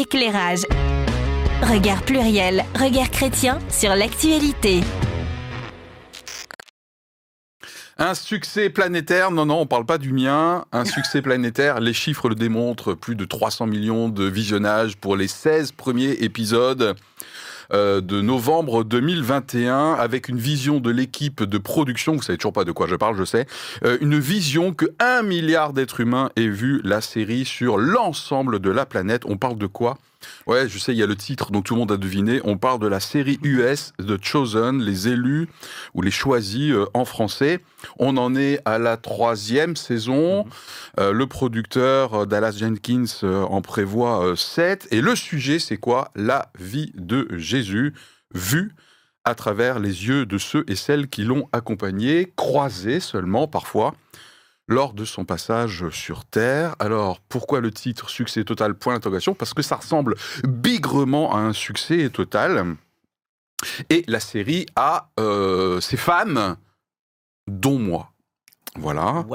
éclairage. Regard pluriel, regard chrétien sur l'actualité. Un succès planétaire, non, non, on parle pas du mien. Un succès planétaire, les chiffres le démontrent, plus de 300 millions de visionnages pour les 16 premiers épisodes euh, de novembre 2021 avec une vision de l'équipe de production, vous savez toujours pas de quoi je parle, je sais, euh, une vision que un milliard d'êtres humains aient vu la série sur l'ensemble de la planète. On parle de quoi? Ouais, je sais, il y a le titre, donc tout le monde a deviné. On parle de la série US The Chosen, les élus ou les choisis euh, en français. On en est à la troisième saison. Mhm. Euh, le producteur euh, Dallas Jenkins en prévoit sept. Et le sujet, c'est quoi? La vie de Jésus, vue à travers les yeux de ceux et celles qui l'ont accompagné, croisé seulement parfois lors de son passage sur Terre. Alors, pourquoi le titre Succès total? Point d'interrogation Parce que ça ressemble bigrement à un succès total. Et la série a euh, ses fans, dont moi. Voilà.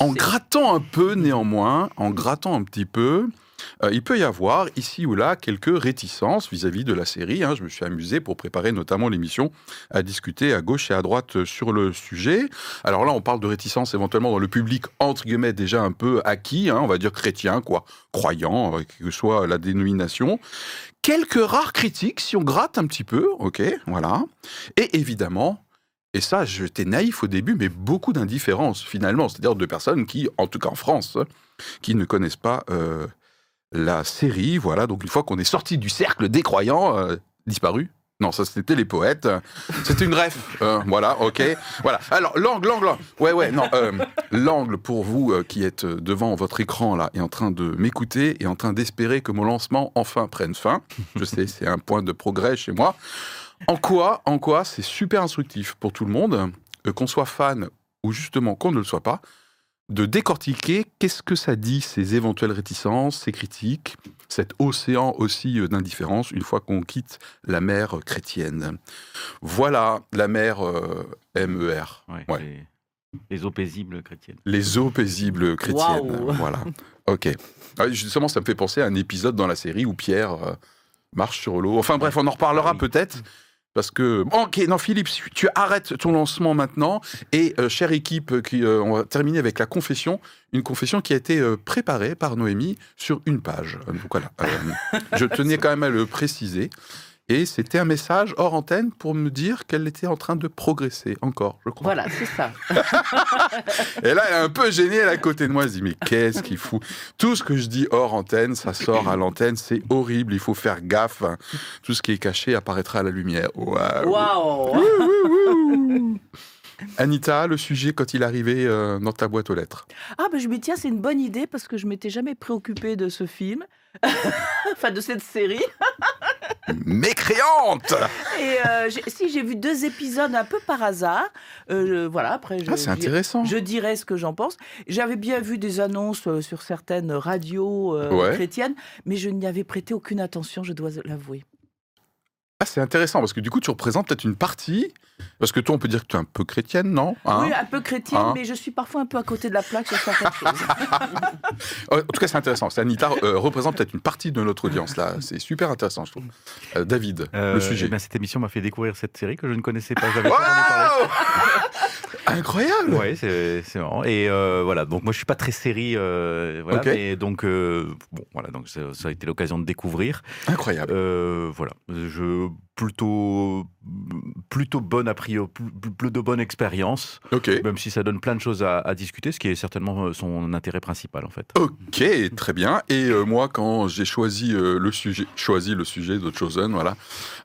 en grattant un peu néanmoins, en grattant un petit peu, euh, il peut y avoir ici ou là quelques réticences vis-à-vis de la série. Hein. Je me suis amusé pour préparer notamment l'émission à discuter à gauche et à droite sur le sujet. Alors là, on parle de réticences éventuellement dans le public entre guillemets déjà un peu acquis, hein, on va dire chrétien, quoi, croyant, euh, que soit la dénomination. Quelques rares critiques, si on gratte un petit peu, ok, voilà. Et évidemment, et ça, j'étais naïf au début, mais beaucoup d'indifférence finalement, c'est-à-dire de personnes qui, en tout cas en France, qui ne connaissent pas euh, la série, voilà, donc une fois qu'on est sorti du cercle des croyants, euh, disparu. Non, ça c'était les poètes. C'était une ref. Euh, voilà, ok. Voilà. Alors, l'angle, l'angle. Ouais, ouais, non. Euh, l'angle pour vous qui êtes devant votre écran là et en train de m'écouter et en train d'espérer que mon lancement enfin prenne fin. Je sais, c'est un point de progrès chez moi. En quoi, en quoi c'est super instructif pour tout le monde, qu'on soit fan ou justement qu'on ne le soit pas, de décortiquer qu'est-ce que ça dit, ces éventuelles réticences, ces critiques, cet océan aussi euh, d'indifférence une fois qu'on quitte la mer chrétienne. Voilà la mer euh, MER. Les, eaux paisibles chrétiennes. Les eaux paisibles chrétiennes. Voilà. Ok. Ah, justement, ça me fait penser à un épisode dans la série où Pierre euh, marche sur l'eau. Enfin bref, on en reparlera peut-être. Parce que. Ok, non, Philippe, tu arrêtes ton lancement maintenant. Et, euh, chère équipe, qui, euh, on va terminer avec la confession. Une confession qui a été euh, préparée par Noémie sur une page. Donc voilà. je tenais quand même à le préciser. Et c'était un message hors antenne pour me dire qu'elle était en train de progresser encore, je crois. Voilà, c'est ça. et là, elle est un peu gênée, elle est à côté de moi. Elle se dit, mais qu'est-ce qu'il fout? Tout ce que je dis hors antenne, ça sort à l'antenne, c'est horrible, il faut faire gaffe. Tout ce qui est caché apparaîtra à la lumière. Waouh Anita, le sujet quand il arrivait euh, dans ta boîte aux lettres? Ah, ben je me tiens, c'est une bonne idée parce que je m'étais jamais préoccupée de ce film, enfin de cette série. Mécréante Et euh, si j'ai vu deux épisodes un peu par hasard, euh, voilà. Après, je, ah, c'est intéressant. Je dirais ce que j'en pense. J'avais bien vu des annonces sur certaines radios chrétiennes, mais je n'y avais prêté aucune attention, je dois l'avouer. Ah, c'est intéressant parce que du coup, tu représentes peut-être une partie. Parce que toi, on peut dire que tu es un peu chrétienne, non? Hein? Oui, un peu chrétienne, hein? mais je suis parfois un peu à côté de la plaque sur certaines choses. en tout cas, c'est intéressant. Anita euh, représente peut-être une partie de notre audience là. C'est super intéressant, je trouve. Euh, David, le euh, sujet. Eh cette émission m'a fait découvrir cette série que je ne connaissais pas. Incroyable. Oui, c'est marrant. Et voilà, donc moi, je suis pas très série. voilà, mais donc bon, voilà, donc ça, ça a été l'occasion de découvrir. Incroyable. voilà, je plutôt plutôt bonne a priori, plutôt bonne expérience. Même si ça donne plein de choses à, discuter, ce qui est certainement euh, son intérêt principal en fait. Ok, très bien. Et euh, moi, quand j'ai choisi euh, le sujet, choisi le sujet de Chosen, voilà.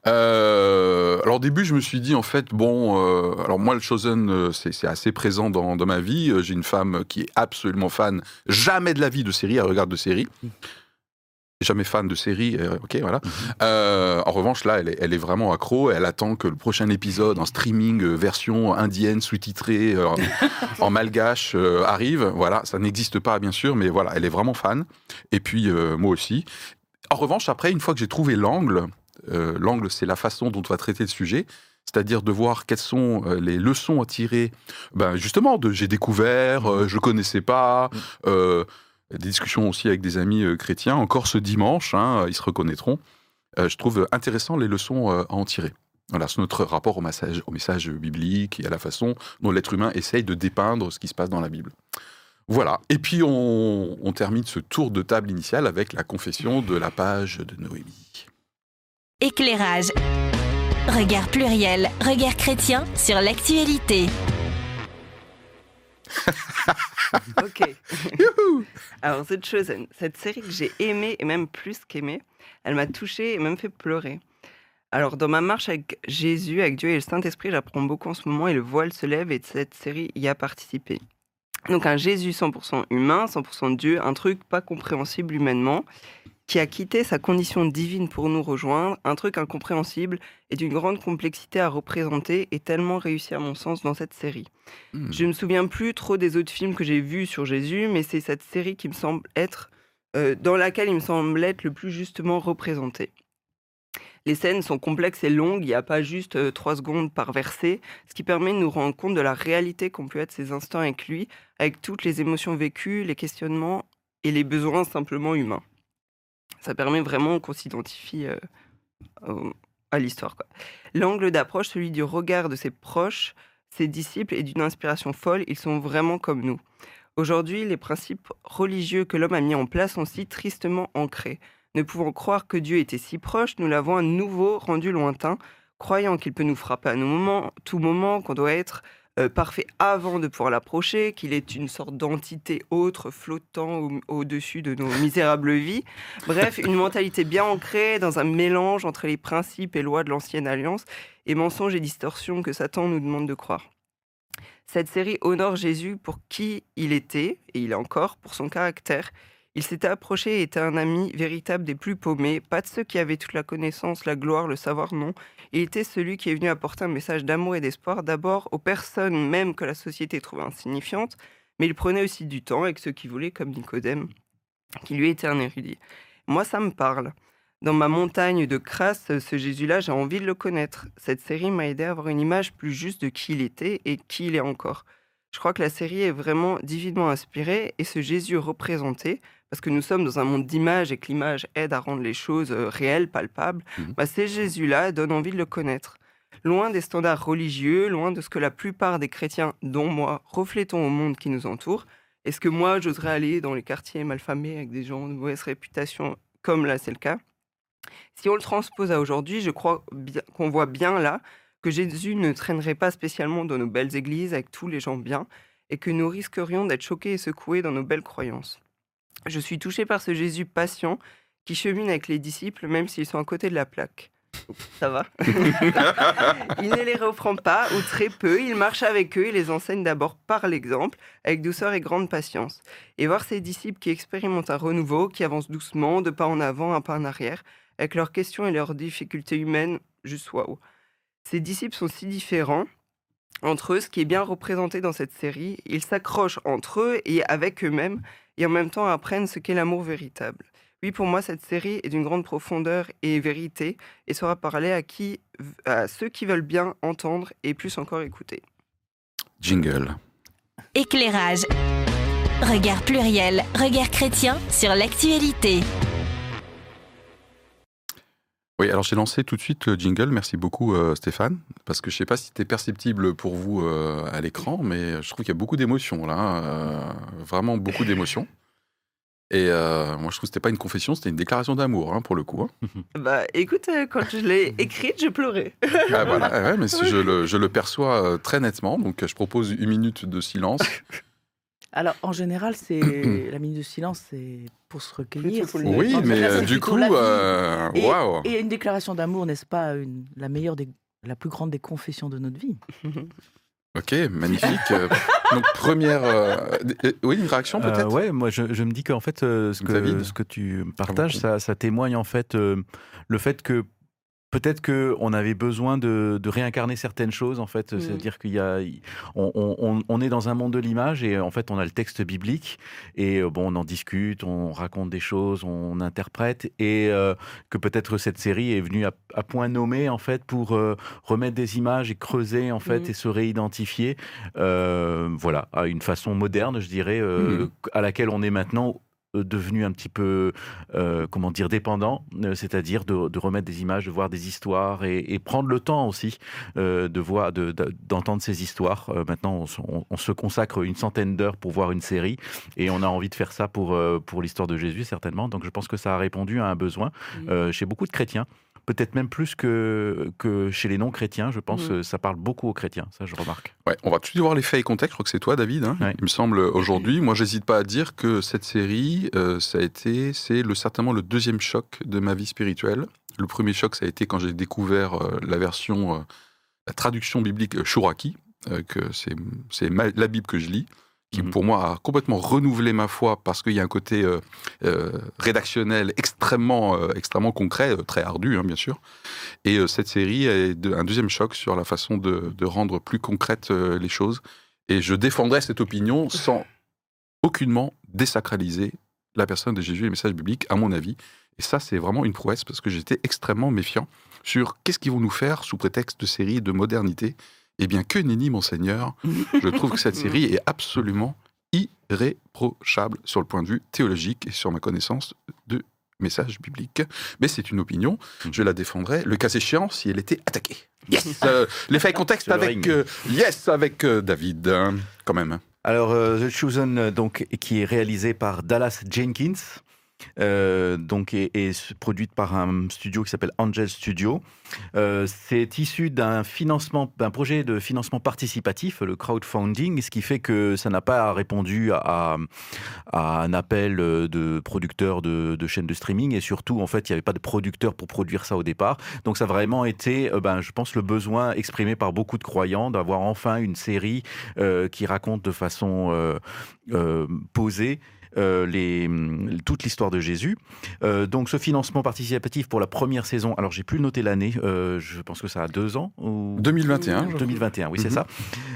alors au début, je me suis dit en fait, bon, alors moi le Chosen, c'est assez présent dans, dans ma vie. J'ai une femme qui est absolument fan, jamais de la vie de série, elle regarde de séries jamais fan de série, euh, ok, voilà. Mhm. Euh, en revanche, là, elle est, elle est, vraiment accro. Elle attend que le prochain épisode en streaming euh, version indienne sous-titrée en malgache arrive. Voilà, ça n'existe pas, bien sûr, mais voilà, elle est vraiment fan. Et puis moi aussi. En revanche, après, une fois que j'ai trouvé l'angle, l'angle, c'est la façon dont on va traiter le sujet c'est-à-dire de voir quelles sont les leçons à tirer, ben justement, de j'ai découvert, je connaissais pas, des discussions aussi avec des amis chrétiens, encore ce dimanche, hein, ils se reconnaîtront. je trouve intéressant les leçons à en tirer. Voilà, c'est notre rapport au message, au message biblique et à la façon dont l'être humain essaye de dépeindre ce qui se passe dans la Bible. Voilà. Et puis on, on, termine ce tour de table initial avec la confession de la page de Noémie. Éclairage. Regard pluriel, regard chrétien sur l'actualité. ok. Alors cette chose, cette série que j'ai aimée et même plus qu'aimée, elle m'a touchée et même fait pleurer. Alors, dans ma marche avec Jésus, avec Dieu et le Saint-Esprit, j'apprends beaucoup en ce moment et le voile se lève et cette série y a participé. Donc, un Jésus 100% humain, 100% Dieu, un truc pas compréhensible humainement, qui a quitté sa condition divine pour nous rejoindre, un truc incompréhensible et d'une grande complexité à représenter et tellement réussi à mon sens dans cette série. Hmm. Je ne me souviens plus trop des autres films que j'ai vus sur Jésus, mais c'est cette série qui me semble être, euh, dans laquelle il me semble être le plus justement représenté. Les scènes sont complexes et longues, il n'y a pas juste euh, trois secondes par verset, ce qui permet de nous rendre compte de la réalité qu'ont pu être ces instants avec lui, avec toutes les émotions vécues, les questionnements et les besoins simplement humains. Ça permet vraiment qu'on s'identifie euh, à l'histoire. L'angle d'approche, celui du regard de ses proches, ses disciples, est d'une inspiration folle, ils sont vraiment comme nous. Aujourd'hui, les principes religieux que l'homme a mis en place sont si tristement ancrés. Ne pouvant croire que Dieu était si proche, nous l'avons à nouveau rendu lointain, croyant qu'il peut nous frapper à tout moment, qu'on doit être euh, parfait avant de pouvoir l'approcher, qu'il est une sorte d'entité autre flottant au-dessus de nos misérables vies. Bref, une mentalité bien ancrée dans un mélange entre les principes et lois de l'ancienne alliance et mensonges et distorsions que Satan nous demande de croire. Cette série honore Jésus pour qui il était, et il est encore, pour son caractère il s'était approché et était un ami véritable des plus paumés, pas de ceux qui avaient toute la connaissance, la gloire, le savoir, non. Il était celui qui est venu apporter un message d'amour et d'espoir d'abord aux personnes même que la société trouvait insignifiantes, mais il prenait aussi du temps avec ceux qui voulaient, comme Nicodème, qui lui était un érudit. Moi, ça me parle. Dans ma montagne de crasse, ce Jésus-là, j'ai envie de le connaître. Cette série m'a aidé à avoir une image plus juste de qui il était et qui il est encore. Je crois que la série est vraiment divinement inspirée et ce Jésus représenté, parce que nous sommes dans un monde d'images et que l'image aide à rendre les choses euh, réelles, palpables, mmh. bah, ces Jésus-là donnent envie de le connaître. Loin des standards religieux, loin de ce que la plupart des chrétiens, dont moi, reflétons au monde qui nous entoure, est-ce que moi, j'oserais aller dans les quartiers malfamés avec des gens de mauvaise réputation, comme là c'est le cas? Si on le transpose à aujourd'hui, je crois qu'on voit bien là que Jésus ne traînerait pas spécialement dans nos belles églises avec tous les gens bien, et que nous risquerions d'être choqués et secoués dans nos belles croyances. Je suis touché par ce Jésus patient qui chemine avec les disciples même s'ils sont à côté de la plaque. Ça va Il ne les reprend pas, ou très peu. Il marche avec eux et les enseigne d'abord par l'exemple, avec douceur et grande patience. Et voir ces disciples qui expérimentent un renouveau, qui avancent doucement, de pas en avant, un pas en arrière, avec leurs questions et leurs difficultés humaines, juste waouh. Ces disciples sont si différents entre eux, ce qui est bien représenté dans cette série. Ils s'accrochent entre eux et avec eux-mêmes et en même temps apprennent ce qu'est l'amour véritable. Oui, pour moi, cette série est d'une grande profondeur et vérité et sera parlée à, qui, à ceux qui veulent bien entendre et plus encore écouter. Jingle. Éclairage. Regard pluriel, regard chrétien sur l'actualité. Oui, alors j'ai lancé tout de suite le jingle. Merci beaucoup euh, Stéphane, parce que je ne sais pas si c'était perceptible pour vous euh, à l'écran, mais je trouve qu'il y a beaucoup d'émotions là, euh, vraiment beaucoup d'émotions. Et moi, je trouve que c'était pas une confession, c'était une déclaration d'amour, hein, pour le coup. Hein. Bah, écoute, quand je l'ai écrite, je pleurais. ah, voilà, mais je, le, je le perçois très nettement, donc je propose une minute de silence. Alors, en général, c'est la minute de silence, c'est pour se recueillir. Oui, mais euh, du coup, euh, waouh. Et, une déclaration d'amour, n'est-ce pas la meilleure, des, la plus grande des confessions de notre vie? Ok, magnifique. Donc première, oui, une réaction euh, peut-être? ouais, moi je, me dis qu'en fait, ce, que, ce que tu partages, ça, ça, témoigne en fait le fait que peut-être que on avait besoin de, réincarner certaines choses en fait, mmh. c'est-à-dire qu'il y a, on, est dans un monde de l'image et en fait on a le texte biblique et euh, bon on en discute, on raconte des choses, on interprète et euh, que peut-être cette série est venue à, point nommé en fait pour euh, remettre des images et creuser en fait mmh. et se réidentifier, voilà, à une façon moderne je dirais, mmh. à laquelle on est maintenant devenu un petit peu, comment dire, dépendant, c'est-à-dire de, remettre des images, de voir des histoires et, prendre le temps aussi de voir, d'entendre ces histoires. maintenant, on, se consacre une centaine d'heures pour voir une série et on a envie de faire ça pour, pour l'histoire de Jésus, certainement. Donc je pense que ça a répondu à un besoin chez beaucoup de chrétiens peut-être même plus que, que chez les non-chrétiens. Je pense que ça parle beaucoup aux chrétiens, ça je remarque. Ouais, on va tout de suite voir les faits et contexte. Je crois que c'est toi, David. Hein. Il me semble aujourd'hui. Moi, j'hésite pas à dire que cette série, euh, ça a été, c'est le, certainement le deuxième choc de ma vie spirituelle. Le premier choc, ça a été quand j'ai découvert euh, la version, euh, la traduction biblique Shuraki, que c'est la Bible que je lis qui mhm. pour moi a complètement renouvelé ma foi parce qu'il y a un côté euh, euh, rédactionnel extrêmement, euh, extrêmement concret, très ardu hein, bien sûr. Et cette série est un deuxième choc sur la façon de, rendre plus concrètes les choses. Et je défendrai cette opinion sans aucunement désacraliser la personne de Jésus et le message biblique, à mon avis. Et ça, c'est vraiment une prouesse parce que j'étais extrêmement méfiant sur qu'est-ce qu'ils vont nous faire sous prétexte de série de modernité eh bien, que nenni, monseigneur Je trouve que cette série est absolument irréprochable sur le point de vue théologique et sur ma connaissance de messages bibliques. Mais c'est une opinion, je la défendrai, le cas échéant, si elle était attaquée. Yes euh, Les faits contexte avec, euh, yes, avec euh, David, hein, quand même. Alors, The Chosen, donc, qui est réalisé par Dallas Jenkins, euh, donc est, produite par un studio qui s'appelle Angel Studio. Euh, c'est issu d'un financement, d'un projet de financement participatif, le crowdfunding, ce qui fait que ça n'a pas répondu à, un appel de producteurs de, chaînes de streaming et surtout en fait il n'y avait pas de producteurs pour produire ça au départ. Donc ça a vraiment été, euh, ben, je pense, le besoin exprimé par beaucoup de croyants d'avoir enfin une série qui raconte de façon posée euh, les, toute l'histoire de Jésus. Euh, donc ce financement participatif pour la première saison, alors j'ai plus noté l'année, euh, je pense que ça a deux ans. Ou... 2021. 2021, oui, c'est mhm.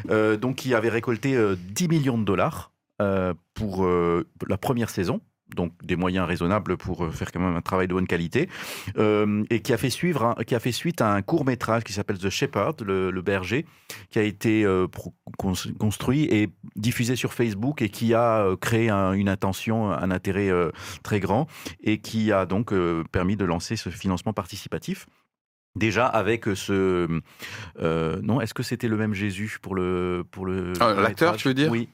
ça. donc qui avait récolté 10 millions de dollars pour la première saison donc des moyens raisonnables pour euh, faire quand même un travail de bonne qualité, euh, et qui a fait suivre, qui a fait suite à un court métrage qui s'appelle The Shepherd, le, berger, qui a été euh, construit et diffusé sur Facebook et qui a créé une intention, un intérêt très grand, et qui a donc permis de lancer ce financement participatif. Déjà avec ce non, est-ce que c'était le même Jésus pour le pour le ah, l'acteur, tu veux dire? Oui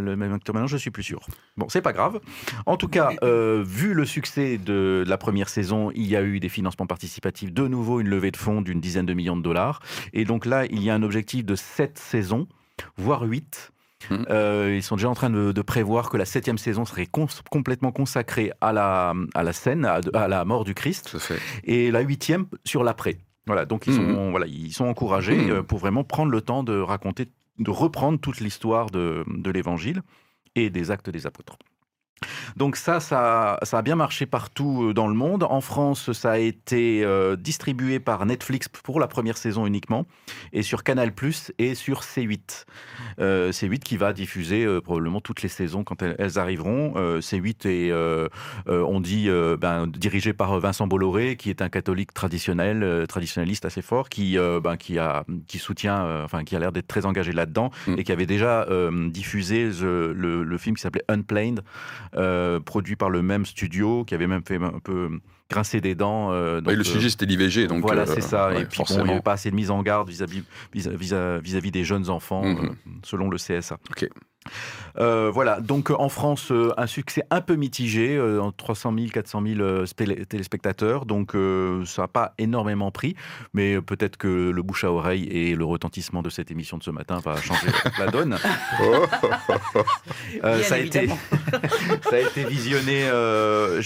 le, même acteur maintenant, je suis plus sûr. Bon, c'est pas grave. En tout cas, euh, vu le succès de la première saison, il y a eu des financements participatifs, de nouveau une levée de fonds d'une dizaine de millions de dollars. Et donc là, il y a un objectif de sept saisons, voire huit. Hum. Euh, ils sont déjà en train de, prévoir que la septième saison serait complètement consacrée à la, à la scène, à, la mort du Christ, et la huitième sur l'après. Voilà, donc ils hum. sont, voilà, ils sont encouragés hum. euh, pour vraiment prendre le temps de raconter de reprendre toute l'histoire de, l'Évangile et des actes des apôtres. Donc ça, ça, a bien marché partout euh, dans le monde. En France, ça a été euh, distribué par Netflix pour la première saison uniquement, et sur Canal ⁇ et sur C8. Euh, C8 qui va diffuser probablement toutes les saisons quand elles, arriveront. C8 est, on dit, ben, dirigé par Vincent Bolloré, qui est un catholique traditionnel, traditionnaliste assez fort, qui, ben, qui, a, qui soutient, enfin qui a l'air d'être très engagé là-dedans, mm. et qui avait déjà diffusé le, le, film qui s'appelait Unplanned, euh, produit par le même studio, qui avait même fait un peu grincer des dents. Euh, le euh, sujet c'était l'IVG, donc voilà, c'est ça. et puis il n'y avait pas assez de mise en garde vis-à-vis des jeunes enfants, mhm. selon le CSA. Ok. Euh, voilà, donc en France, euh, un succès un peu mitigé, 300 000, 400 000 téléspectateurs, donc euh, ça n'a pas énormément pris, mais peut-être que le bouche à oreille et le retentissement de cette émission de ce matin va changer la donne. ça, a été, ça a été visionné,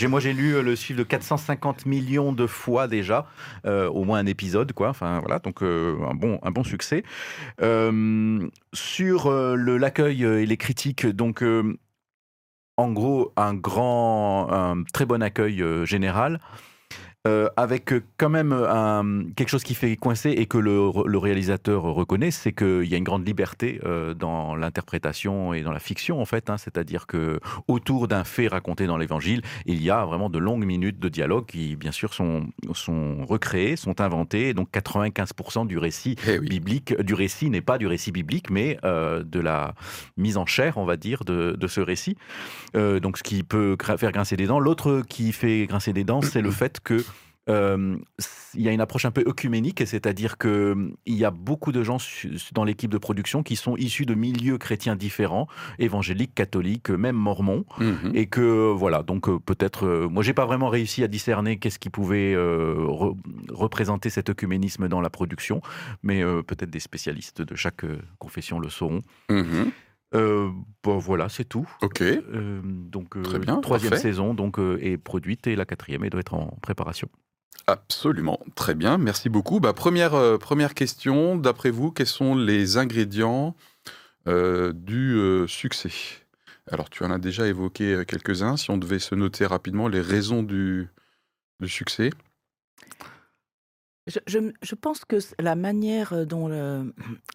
moi j'ai lu le chiffre de 450 millions de fois déjà, au moins un épisode, quoi, enfin voilà, donc un, bon, un bon succès. Sur l'accueil les critiques. Donc, euh, en gros, un grand, un très bon accueil euh, général. Euh, avec quand même un, quelque chose qui fait coincer et que le, le réalisateur reconnaît, c'est qu'il y a une grande liberté euh, dans l'interprétation et dans la fiction en fait. Hein. C'est-à-dire que autour d'un fait raconté dans l'Évangile, il y a vraiment de longues minutes de dialogue qui, bien sûr, sont, sont recréées, sont inventées. Donc 95% du récit eh biblique, du récit n'est pas du récit biblique, mais euh, de la mise en chair, on va dire, de, de ce récit. donc ce qui peut faire grincer des dents. L'autre qui fait grincer des dents, c'est le fait que euh, il y a une approche un peu œcuménique, c'est-à-dire qu'il hum, y a beaucoup de gens dans l'équipe de production qui sont issus de milieux chrétiens différents, évangéliques, catholiques, même mormons, mhm. et que voilà, donc euh, peut-être, euh, moi j'ai pas vraiment réussi à discerner qu'est-ce qui pouvait représenter cet œcuménisme dans la production, mais peut-être des spécialistes de chaque confession le sauront. Mhm. bon, voilà, c'est tout. Ok. donc, Très bien, troisième saison donc est produite et la quatrième elle doit être en préparation. Absolument, très bien, merci beaucoup. Bah, première, euh, première question, d'après vous, quels sont les ingrédients euh, du euh, succès? Alors tu en as déjà évoqué quelques-uns, si on devait se noter rapidement les raisons du, succès. Je, pense que la manière dont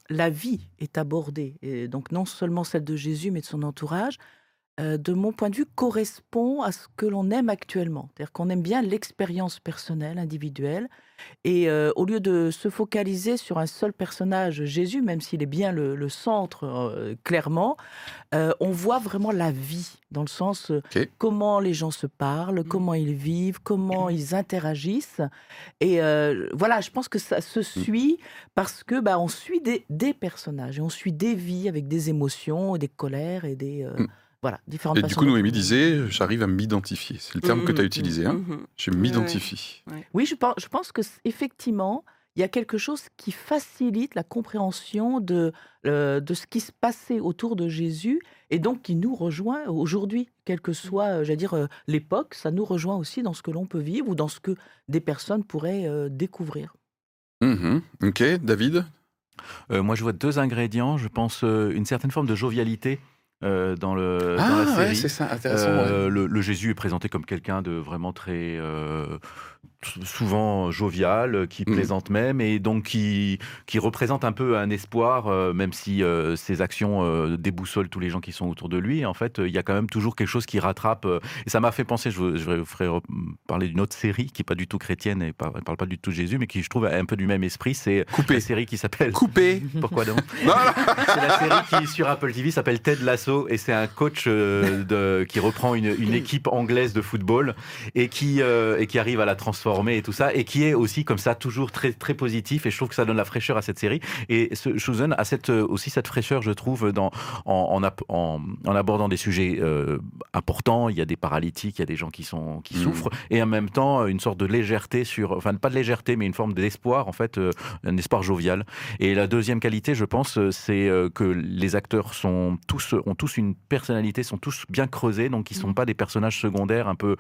la vie est abordée, donc non seulement celle de Jésus, mais de son entourage, euh, de mon point de vue, correspond à ce que l'on aime actuellement. C'est-à-dire qu'on aime bien l'expérience personnelle, individuelle. Et euh, au lieu de se focaliser sur un seul personnage, Jésus, même s'il est bien le, centre, euh, clairement, on voit vraiment la vie, dans le sens comment les gens se parlent, mmh. comment ils vivent, comment ils interagissent. Et voilà, je pense que ça se mmh. suit parce que bah, on suit des, des, personnages, et on suit des vies avec des émotions, des colères et des... Mmh. Voilà, différentes Et du coup, Noémie disait, j'arrive à m'identifier. C'est le terme que tu as mmh, utilisé. Hein. Mmh, mmh. Je m'identifie. Oui, je pense, je pense que effectivement, il y a quelque chose qui facilite la compréhension de, euh, de ce qui se passait autour de Jésus et donc qui nous rejoint aujourd'hui, quelle que soit, euh, j'allais dire, euh, l'époque, ça nous rejoint aussi dans ce que l'on peut vivre ou dans ce que des personnes pourraient découvrir. Ok, David? Moi, je vois deux ingrédients. Je pense une certaine forme de jovialité euh, dans, le, ah, dans la série. c'est ça, intéressant. Euh, le, Jésus est présenté comme quelqu'un de vraiment très euh, souvent jovial, qui mm. plaisante même, et donc qui, qui représente un peu un espoir, euh, même si euh, ses actions euh, déboussolent tous les gens qui sont autour de lui. En fait, il y a quand même toujours quelque chose qui rattrape. et ça m'a fait penser, je, je vous ferai parler d'une autre série qui n'est pas du tout chrétienne et ne parle pas du tout de Jésus, mais qui, je trouve, a un peu du même esprit. C'est la série qui s'appelle... Coupé Pourquoi donc C'est la série qui, sur Apple TV, s'appelle Ted Lasso, et c'est un coach de, qui reprend une, une, équipe anglaise de football et qui, et qui arrive à la transformer et tout ça, et qui est aussi comme ça toujours très très positif. Et je trouve que ça donne la fraîcheur à cette série. Et ce Chosen a cette, euh, aussi cette fraîcheur, je trouve, dans, en, en, en abordant des sujets euh, importants. Il y a des paralytiques, il y a des gens qui sont qui mmh. souffrent, et en même temps une sorte de légèreté sur, enfin pas de légèreté, mais une forme d'espoir en fait, euh, un espoir jovial. Et la deuxième qualité, je pense, c'est que les acteurs sont tous ont tous une personnalité, sont tous bien creusés, donc ils sont mmh. pas des personnages secondaires un peu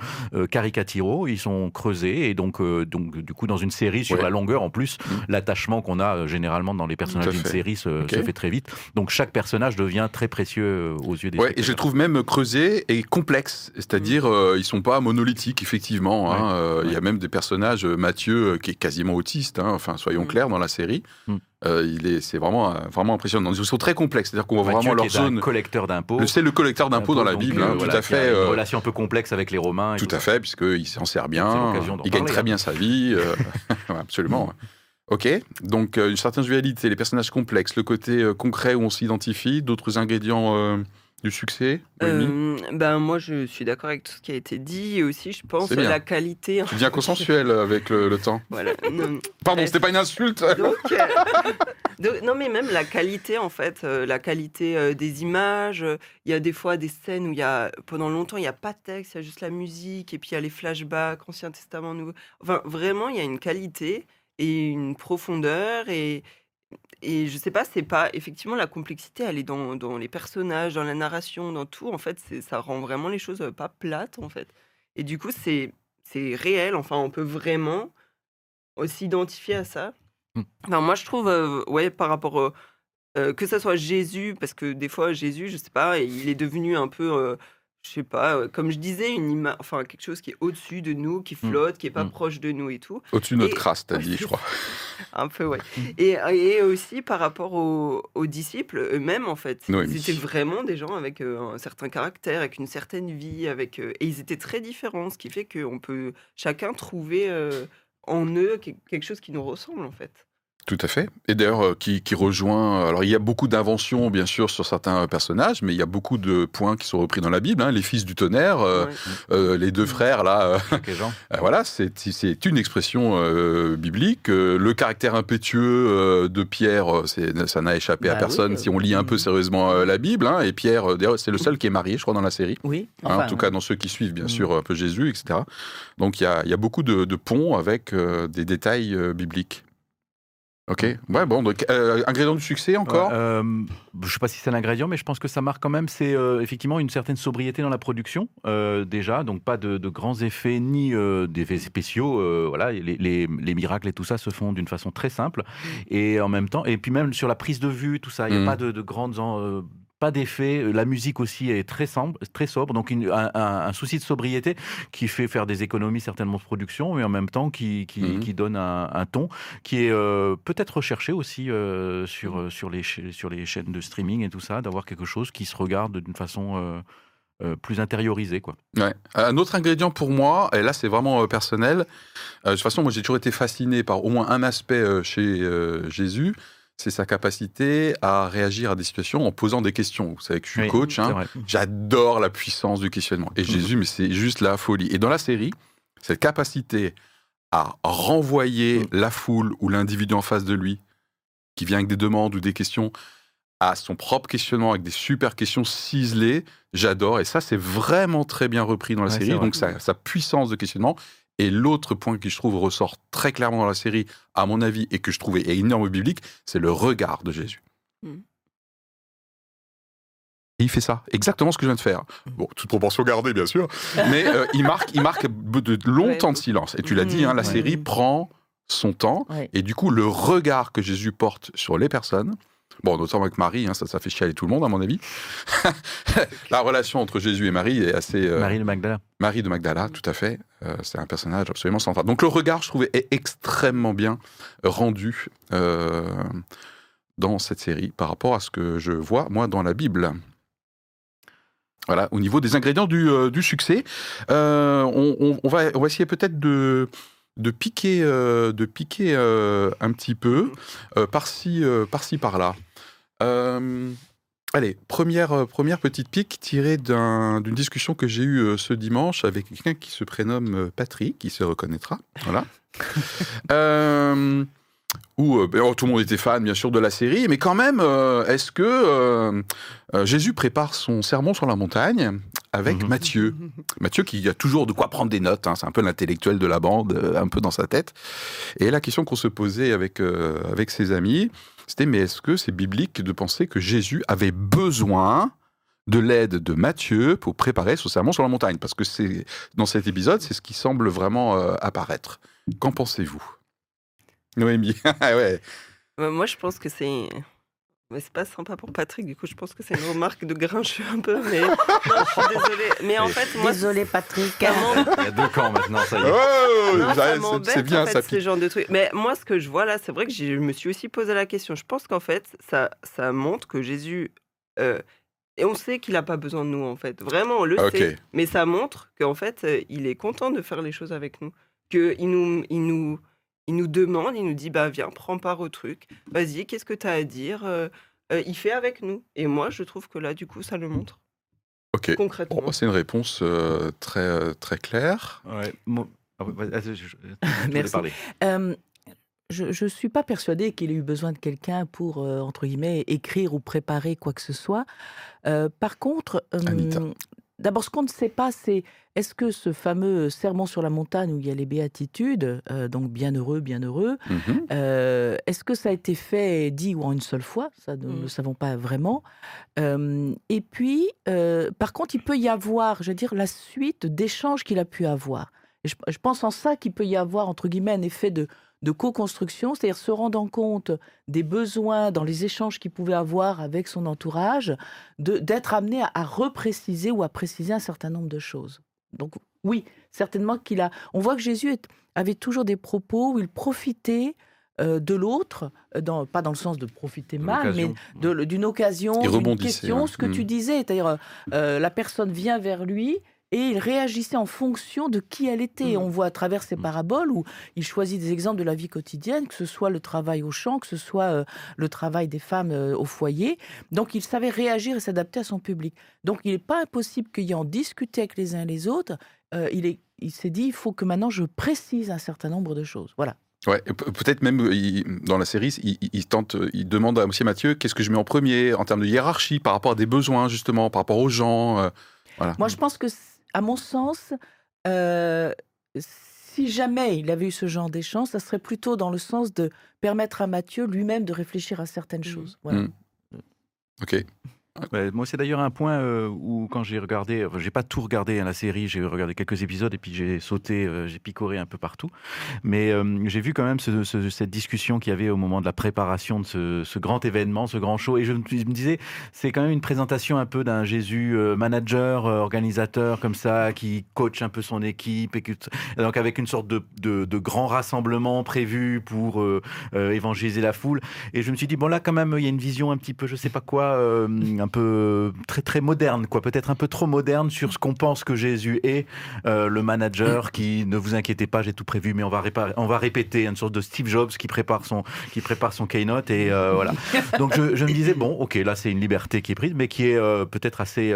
caricaturaux, ils sont creusés et donc, euh, donc du coup, dans une série, sur la longueur, en plus, mm. l'attachement qu'on a euh, généralement dans les personnages d'une série se, fait très vite. Donc, chaque personnage devient très précieux euh, aux yeux des ouais, Et je trouve même creusé et complexe. C'est-à-dire, mm. ils sont pas monolithiques, effectivement. Hein. Il y a même des personnages, Mathieu, qui est quasiment autiste, hein, enfin, soyons mm. clairs, dans la série. Il est, c'est vraiment, vraiment impressionnant. Ils sont très complexes, c'est-à-dire qu'on voit vraiment leur zone. collecteur d'impôts. C'est le collecteur d'impôts dans la Bible, hein, tout à fait. Une relation un peu complexe avec les Romains. tout, à fait, puisqu'il s'en sert bien. Il gagne très bien sa vie. Euh, absolument. Ok, donc euh, une certaine dualité, les personnages complexes, le côté euh, concret où on s'identifie, d'autres ingrédients du succès Ben moi, je suis d'accord avec tout ce qui a été dit et aussi, je pense, la qualité. Tu deviens consensuel avec le, temps. Voilà. Pardon, c'était pas une insulte. non, mais même la qualité, en fait, la qualité des images. Il y a des fois des scènes où il y a, pendant longtemps, il n'y a pas de texte, il y a juste la musique et puis il y a les flashbacks, Ancien Testament, Nouveau. Enfin, vraiment, il y a une qualité et une profondeur et et je sais pas, c'est pas effectivement la complexité, elle est dans, dans, les personnages, dans la narration, dans tout. En fait, ça rend vraiment les choses pas plates, en fait. Et du coup, c'est c'est réel. Enfin, on peut vraiment s'identifier à ça. Mmh. moi, je trouve, ouais, par rapport que ça soit Jésus, parce que des fois Jésus, je sais pas, il est devenu un peu je sais pas, comme je disais, une image, enfin quelque chose qui est au-dessus de nous, qui mmh. flotte, qui est pas mmh. proche de nous et tout. Au-dessus de notre crasse, t'as dit, je crois. Un peu, ouais. Et, et, aussi par rapport aux, disciples eux-mêmes, en fait. ils étaient vraiment des gens avec un certain caractère, avec une certaine vie, avec et ils étaient très différents, ce qui fait qu'on peut chacun trouver en eux quelque chose qui nous ressemble, en fait. Tout à fait. Et d'ailleurs, euh, qui, rejoint. Alors, il y a beaucoup d'inventions, bien sûr, sur certains personnages, mais il y a beaucoup de points qui sont repris dans la Bible. Hein. Les fils du tonnerre, euh, euh, les deux frères, là. voilà, c'est une expression biblique. le caractère impétueux de Pierre, ça n'a échappé à bah personne si on lit un peu sérieusement la Bible. Hein. Et Pierre, d'ailleurs, c'est le seul qui est marié, je crois, dans la série. Oui. Hein, en tout cas, dans ceux qui suivent, bien mm. sûr, un peu Jésus, etc. Donc, il y a, beaucoup de, de ponts avec des détails bibliques. Ok, ouais, bon, donc euh, ingrédient du succès encore euh, Je ne sais pas si c'est l'ingrédient, mais je pense que ça marque quand même, c'est euh, effectivement une certaine sobriété dans la production, déjà, donc pas de, grands effets ni d'effets spéciaux, voilà, les, les, miracles et tout ça se font d'une façon très simple, et en même temps, et puis même sur la prise de vue, tout ça, il n'y a mmh. pas de, de grandes pas d'effet. Euh, la musique aussi est très, sobre, très sobre donc un, souci de sobriété qui fait faire des économies certainement de production, mais en même temps qui, qui, mhm. donne un, ton qui est euh, peut-être recherché aussi euh, sur, mhm. sur, les, sur les chaînes de streaming et tout ça, d'avoir quelque chose qui se regarde d'une façon... plus intériorisée. Quoi. Ouais. Un autre ingrédient pour moi, et là c'est vraiment personnel, de toute façon moi j'ai toujours été fasciné par au moins un aspect chez Jésus, c'est sa capacité à réagir à des situations en posant des questions. Vous savez que je suis coach, hein. j'adore la puissance du questionnement. Et mmh. Jésus, mais c'est juste la folie. Et dans la série, cette capacité à renvoyer mmh. la foule ou l'individu en face de lui, qui vient avec des demandes ou des questions, à son propre questionnement avec des super questions ciselées, j'adore. Et ça, c'est vraiment très bien repris dans la série. Donc, sa puissance de questionnement et l'autre point qui, je trouve, ressort très clairement dans la série, à mon avis, et que je trouvais énorme biblique, c'est le regard de Jésus. Hmm. Et il fait ça, exactement ce que je viens de faire. Hmm. Bon, toute proportion gardée, bien sûr, mais euh, il marque, il marque de longs temps de silence. Et tu l'as dit, hein, la série prend son temps, et du coup, le regard que Jésus porte sur les personnes, Bon, notamment avec Marie, hein, ça, ça fait chialer tout le monde, à mon avis. la relation entre Jésus et Marie est assez. Euh, Marie de Magdala. Marie de Magdala, tout à fait. Euh, c'est un personnage absolument central. Donc le regard, je trouvais, est extrêmement bien rendu euh, dans cette série par rapport à ce que je vois, moi, dans la Bible. Voilà, au niveau des ingrédients du, du succès, on, on, va, on va essayer peut-être de de piquer, euh, de piquer euh, un petit peu, euh, par-ci, par-ci, par-là. allez, première, première petite pique tirée d'une discussion que j'ai eue ce dimanche avec quelqu'un qui se prénomme Patrick, qui se reconnaîtra. Voilà. où ben, oh, tout le monde était fan, bien sûr, de la série, mais quand même, est-ce que Jésus prépare son sermon sur la montagne avec mhm. Mathieu. Mathieu qui a toujours de quoi prendre des notes, hein. c'est un peu l'intellectuel de la bande, euh, un peu dans sa tête. Et la question qu'on se posait avec, euh, avec ses amis, c'était mais est-ce que c'est biblique de penser que Jésus avait besoin de l'aide de Mathieu pour préparer son sermon sur la montagne? Parce que c'est dans cet épisode, c'est ce qui semble vraiment euh, apparaître. Qu'en pensez-vous? Noémie ouais. Moi, je pense que c'est mais c'est pas sympa pour Patrick, du coup, je pense que c'est une remarque de grincheux un peu, mais je suis désolée. Mais en fait, moi. Désolée, Patrick. Il y a deux camps maintenant, ça y est. Oh, c'est bien, en fait, ça ce genre de trucs. Mais moi, ce que je vois là, c'est vrai que je me suis aussi posé la question. Je pense qu'en fait, ça, ça montre que Jésus. Euh, et on sait qu'il n'a pas besoin de nous, en fait. Vraiment, on le sait. Mais ça montre qu'en fait, euh, il est content de faire les choses avec nous. Qu'il nous. Il nous il nous demande, il nous dit bah viens, prends part au truc, vas-y, qu'est-ce que tu as à dire? Euh, euh, Il fait avec nous. Et moi, je trouve que là, du coup, ça le montre. Ok. Concrètement. c'est une réponse euh, très, très claire. Ouais. Merci. je ne suis pas persuadée qu'il ait eu besoin de quelqu'un pour, entre guillemets, écrire ou préparer quoi que ce soit. par contre, D'abord, ce qu'on ne sait pas, c'est est-ce que ce fameux serment sur la montagne où il y a les béatitudes, euh, donc bienheureux, bienheureux, mmh euh, est-ce que ça a été fait, dit ou en une seule fois? Ça, nous ne le mmh. savons pas vraiment. et puis, euh, par contre, il peut y avoir, je veux dire, la suite d'échanges qu'il a pu avoir. je, pense en ça qu'il peut y avoir, entre guillemets, un effet de, de co-construction, c'est-à-dire se rendant compte des besoins dans les échanges qu'il pouvait avoir avec son entourage, d'être amené à, repréciser ou à préciser un certain nombre de choses. Donc oui, certainement qu'il a... On voit que Jésus avait toujours des propos où il profitait euh, de l'autre, euh, pas dans le sens de profiter mal, mais d'une occasion, d'une question, ce que tu mm. disais, c'est-à-dire euh, la personne vient vers lui et il réagissait en fonction de qui elle était. Mm. On voit à travers ces mm. paraboles où il choisit des exemples de la vie quotidienne, que ce soit le travail au champ, que ce soit le travail des femmes au foyer. Donc il savait réagir et s'adapter à son public. Donc il n'est pas impossible qu'ayant discuté avec les uns et les autres, il, il s'est dit, il faut que maintenant je précise un certain nombre de choses. Voilà. Ouais, peut-être même dans la série, il, tente, il demande à M. Mathieu qu'est-ce que je mets en premier en termes de hiérarchie par rapport à des besoins justement, par rapport aux gens. Euh, voilà. Moi, je pense que, à mon sens, euh, si jamais il avait eu ce genre d'échange, ça serait plutôt dans le sens de permettre à Mathieu lui-même de réfléchir à certaines mmh. choses. Voilà. Mmh. Ok moi, c'est d'ailleurs un point euh, où, quand j'ai regardé, enfin, j'ai pas tout regardé hein, la série, j'ai regardé quelques épisodes et puis j'ai sauté, euh, j'ai picoré un peu partout. Mais euh, j'ai vu quand même cette discussion qu'il y avait au moment de la préparation de ce, grand événement, ce grand show. Et je me, disais, c'est quand même une présentation un peu d'un Jésus manager, organisateur, comme ça, qui coach un peu son équipe. Donc, avec une sorte de, de, grand rassemblement prévu pour évangéliser la foule. Et je me suis dit, bon, là, quand même, il y a une vision un petit peu, je sais pas quoi un peu très très moderne, quoi, peut-être un peu trop moderne sur ce qu'on pense que Jésus est, euh, le manager qui, ne vous inquiétez pas, j'ai tout prévu, mais on va, on va répéter une sorte de Steve Jobs qui prépare son, qui prépare son keynote et euh, voilà. Donc je, me disais bon, ok, là c'est une liberté qui est prise, mais qui est euh, peut-être assez,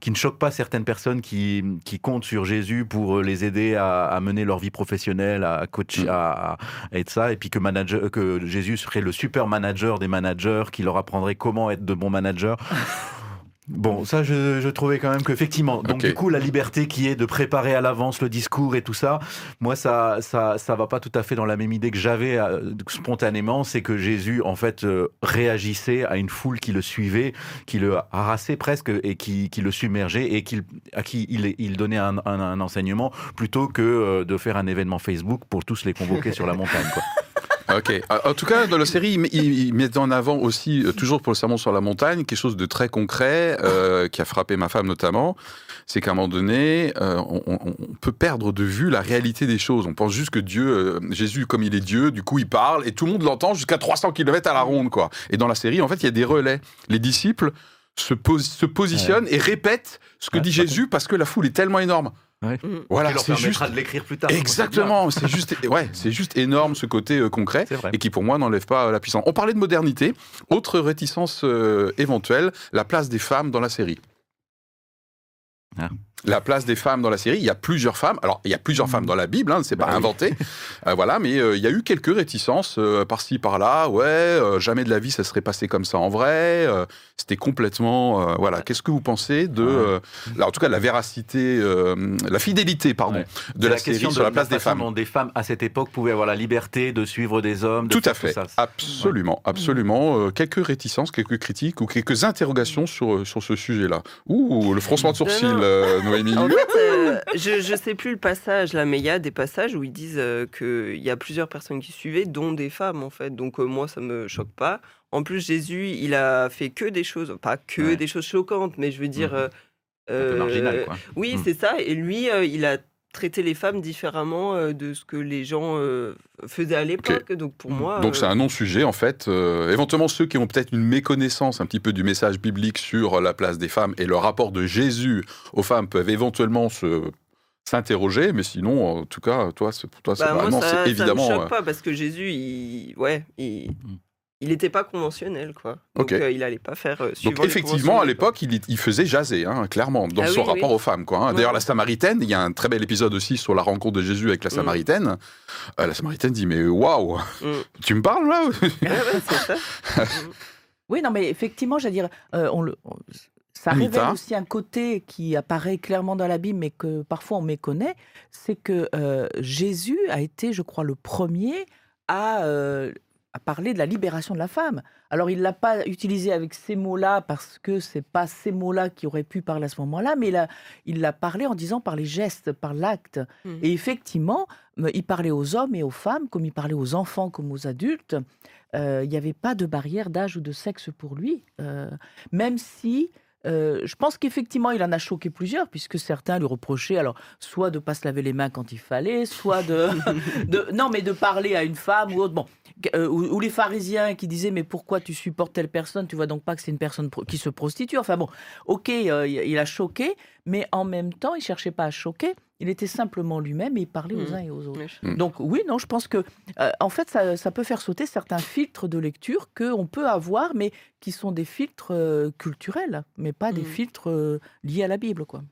qui ne choque pas certaines personnes qui, qui comptent sur Jésus pour les aider à, mener leur vie professionnelle, à coacher, à, à, être ça, et puis que manager, que Jésus serait le super manager des managers, qui leur apprendrait comment être de bons managers. Bon, ça, je, trouvais quand même qu'effectivement, donc du coup, la liberté qui est de préparer à l'avance le discours et tout ça, moi, ça, ça, ça va pas tout à fait dans la même idée que j'avais euh, spontanément, c'est que Jésus, en fait, euh, réagissait à une foule qui le suivait, qui le harassait presque et qui, qui le submergeait et qui, à qui il, il donnait un, un, enseignement plutôt que euh, de faire un événement Facebook pour tous les convoquer sur la montagne, quoi. Ok. En tout cas, dans la série, il, met en avant aussi, euh, toujours pour le sermon sur la montagne, quelque chose de très concret euh, qui a frappé ma femme notamment. C'est qu'à un moment donné, euh, on, peut perdre de vue la réalité des choses. On pense juste que Dieu, Jésus, comme il est Dieu, du coup, il parle et tout le monde l'entend jusqu'à 300 km à la ronde, quoi. Et dans la série, en fait, il y a des relais. Les disciples se, se positionnent et répètent ce que dit Jésus parce que la foule est tellement énorme. Mm. Voilà, c'est juste de l'écrire plus tard. Exactement, c'est juste, ouais, c'est juste énorme ce côté euh, concret et qui pour moi n'enlève pas euh, la puissance. On parlait de modernité, autre réticence euh, éventuelle, la place des femmes dans la série. Ah la place des femmes dans la série. Il y a plusieurs femmes. Alors, il y a plusieurs femmes dans la Bible, hein, c'est pas bah inventé. Euh, voilà, mais euh, il y a eu quelques réticences euh, par-ci, par-là. Ouais, jamais de la vie, ça serait passé comme ça en vrai. C'était complètement. voilà. Qu'est-ce que vous pensez de. en tout cas, la véracité, la fidélité, pardon, de la, série sur la place des femmes. des femmes à cette époque pouvaient avoir la liberté de suivre des hommes. tout à fait. Absolument, absolument. quelques réticences, quelques critiques ou quelques interrogations sur, sur ce sujet-là. Ouh, le froncement de sourcil. En fait, euh, je ne sais plus le passage là, mais il y a des passages où ils disent euh, qu'il y a plusieurs personnes qui suivaient, dont des femmes en fait. Donc euh, moi, ça me choque pas. En plus, Jésus, il a fait que des choses, pas que des choses choquantes, mais je veux dire. Mmh Un peu marginal, quoi. Oui, mmh. c'est ça. Et lui, il a traiter les femmes différemment euh, de ce que les gens euh, faisaient à l'époque. Donc pour moi. Donc c'est euh, un non-sujet en fait. éventuellement ceux qui ont peut-être une méconnaissance un petit peu du message biblique sur la place des femmes et le rapport de Jésus aux femmes peuvent éventuellement se s'interroger, mais sinon, en tout cas, toi, pour toi, c'est bah, vraiment, c'est évidemment. Ça me choque pas parce que Jésus, il, ouais, il, mmh il n'était pas conventionnel, quoi. Donc euh, il n'allait pas faire. Euh, Donc effectivement, à l'époque, il, faisait jaser, hein, clairement, dans ah son rapport aux femmes, quoi. Hein. D'ailleurs, la Samaritaine, il y a un très bel épisode aussi sur la rencontre de Jésus avec la mm. Samaritaine. Euh, la Samaritaine dit mais waouh, mm. tu me parles là Oui, non, mais effectivement, j'allais dire, on le. ça révèle aussi un côté qui apparaît clairement dans la Bible, mais que parfois on méconnaît, c'est que Jésus a été, je crois, le premier à a parlé de la libération de la femme. Alors il l'a pas utilisé avec ces mots-là parce que c'est pas ces mots-là qui auraient pu parler à ce moment-là, mais il l'a parlé en disant par les gestes, par l'acte. Mmh. Et effectivement, il parlait aux hommes et aux femmes comme il parlait aux enfants comme aux adultes. Euh, il n'y avait pas de barrière d'âge ou de sexe pour lui, euh, même si euh, je pense qu'effectivement, il en a choqué plusieurs, puisque certains lui reprochaient, alors, soit de pas se laver les mains quand il fallait, soit de, non, mais de parler à une femme ou autre. Bon, euh, ou, les pharisiens qui disaient, mais pourquoi tu supportes telle personne? Tu vois donc pas que c'est une personne qui se prostitue. Enfin bon, ok, euh, il a choqué, mais en même temps, il cherchait pas à choquer. Il était simplement lui-même et il parlait aux mmh. uns et aux autres. Mmh. Donc oui, non, je pense que en fait, ça, ça, peut faire sauter certains filtres de lecture qu'on peut avoir, mais qui sont des filtres culturels, mais pas des mmh. filtres liés à la Bible, quoi.